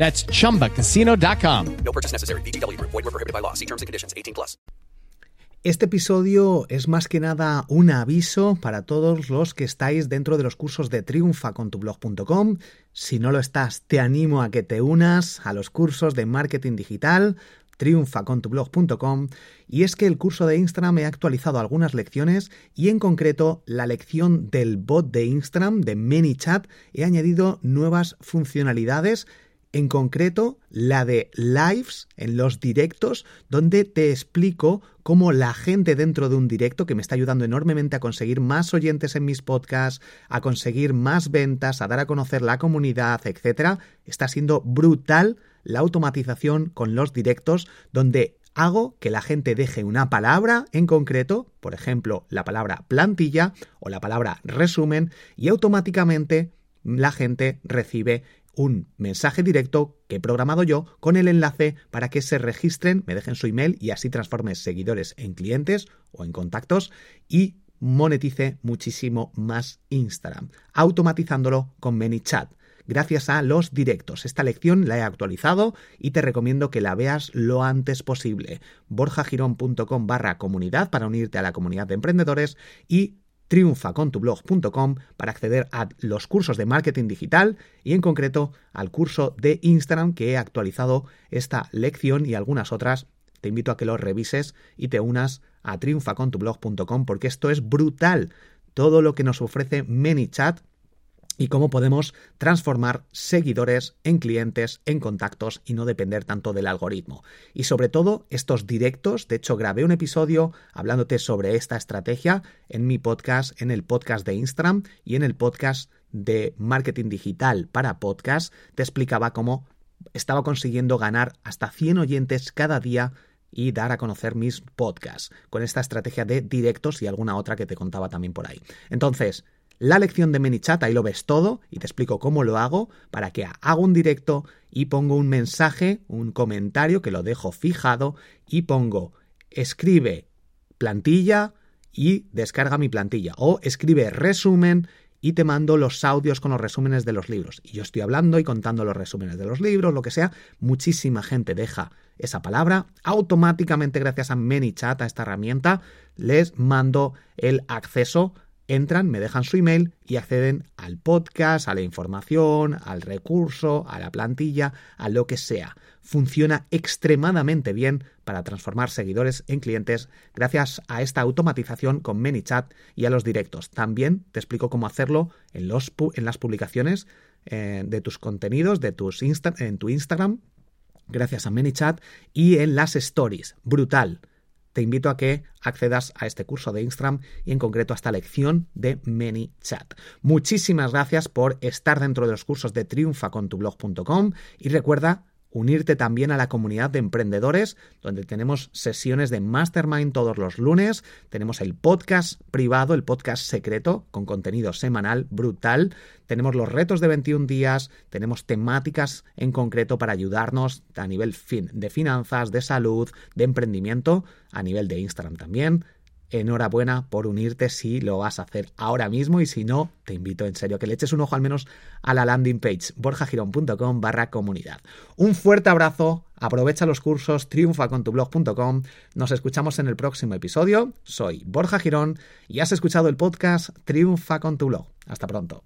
That's chumbacasino.com. No purchase necessary. VGW Group. Void were prohibited by law. See terms and conditions. 18 plus. Este episodio es más que nada un aviso para todos los que estáis dentro de los cursos de triunfacontublog.com. Si no lo estás, te animo a que te unas a los cursos de marketing digital triunfacontublog.com y es que el curso de Instagram he actualizado algunas lecciones y en concreto la lección del bot de Instagram de ManyChat he añadido nuevas funcionalidades en concreto la de lives en los directos, donde te explico cómo la gente dentro de un directo, que me está ayudando enormemente a conseguir más oyentes en mis podcasts, a conseguir más ventas, a dar a conocer la comunidad, etcétera, está siendo brutal la automatización con los directos, donde hago que la gente deje una palabra en concreto, por ejemplo, la palabra plantilla o la palabra resumen, y automáticamente la gente recibe un mensaje directo que he programado yo con el enlace para que se registren, me dejen su email y así transforme seguidores en clientes o en contactos y monetice muchísimo más Instagram, automatizándolo con ManyChat. Gracias a los directos. Esta lección la he actualizado y te recomiendo que la veas lo antes posible. borjagirón.com barra comunidad para unirte a la comunidad de emprendedores y triunfacontublog.com para acceder a los cursos de marketing digital y en concreto al curso de Instagram que he actualizado esta lección y algunas otras. Te invito a que lo revises y te unas a triunfacontublog.com porque esto es brutal. Todo lo que nos ofrece ManyChat y cómo podemos transformar seguidores en clientes, en contactos y no depender tanto del algoritmo. Y sobre todo estos directos, de hecho grabé un episodio hablándote sobre esta estrategia en mi podcast, en el podcast de Instagram y en el podcast de marketing digital para podcast, te explicaba cómo estaba consiguiendo ganar hasta 100 oyentes cada día y dar a conocer mis podcasts con esta estrategia de directos y alguna otra que te contaba también por ahí. Entonces, la lección de ManyChat, ahí lo ves todo y te explico cómo lo hago para que hago un directo y pongo un mensaje, un comentario que lo dejo fijado y pongo escribe plantilla y descarga mi plantilla o escribe resumen y te mando los audios con los resúmenes de los libros. Y yo estoy hablando y contando los resúmenes de los libros, lo que sea. Muchísima gente deja esa palabra. Automáticamente, gracias a ManyChat, a esta herramienta, les mando el acceso entran, me dejan su email y acceden al podcast, a la información, al recurso, a la plantilla, a lo que sea. Funciona extremadamente bien para transformar seguidores en clientes gracias a esta automatización con ManyChat y a los directos. También te explico cómo hacerlo en, los, en las publicaciones eh, de tus contenidos, de tus en tu Instagram, gracias a ManyChat y en las stories. Brutal te invito a que accedas a este curso de Instagram y en concreto a esta lección de ManyChat. Muchísimas gracias por estar dentro de los cursos de triunfacontublog.com y recuerda unirte también a la comunidad de emprendedores, donde tenemos sesiones de mastermind todos los lunes, tenemos el podcast privado, el podcast secreto, con contenido semanal brutal, tenemos los retos de 21 días, tenemos temáticas en concreto para ayudarnos a nivel de finanzas, de salud, de emprendimiento, a nivel de Instagram también enhorabuena por unirte si lo vas a hacer ahora mismo y si no, te invito en serio que le eches un ojo al menos a la landing page borjagirón.com barra comunidad. Un fuerte abrazo, aprovecha los cursos, triunfa nos escuchamos en el próximo episodio, soy Borja Girón y has escuchado el podcast Triunfa con tu blog. Hasta pronto.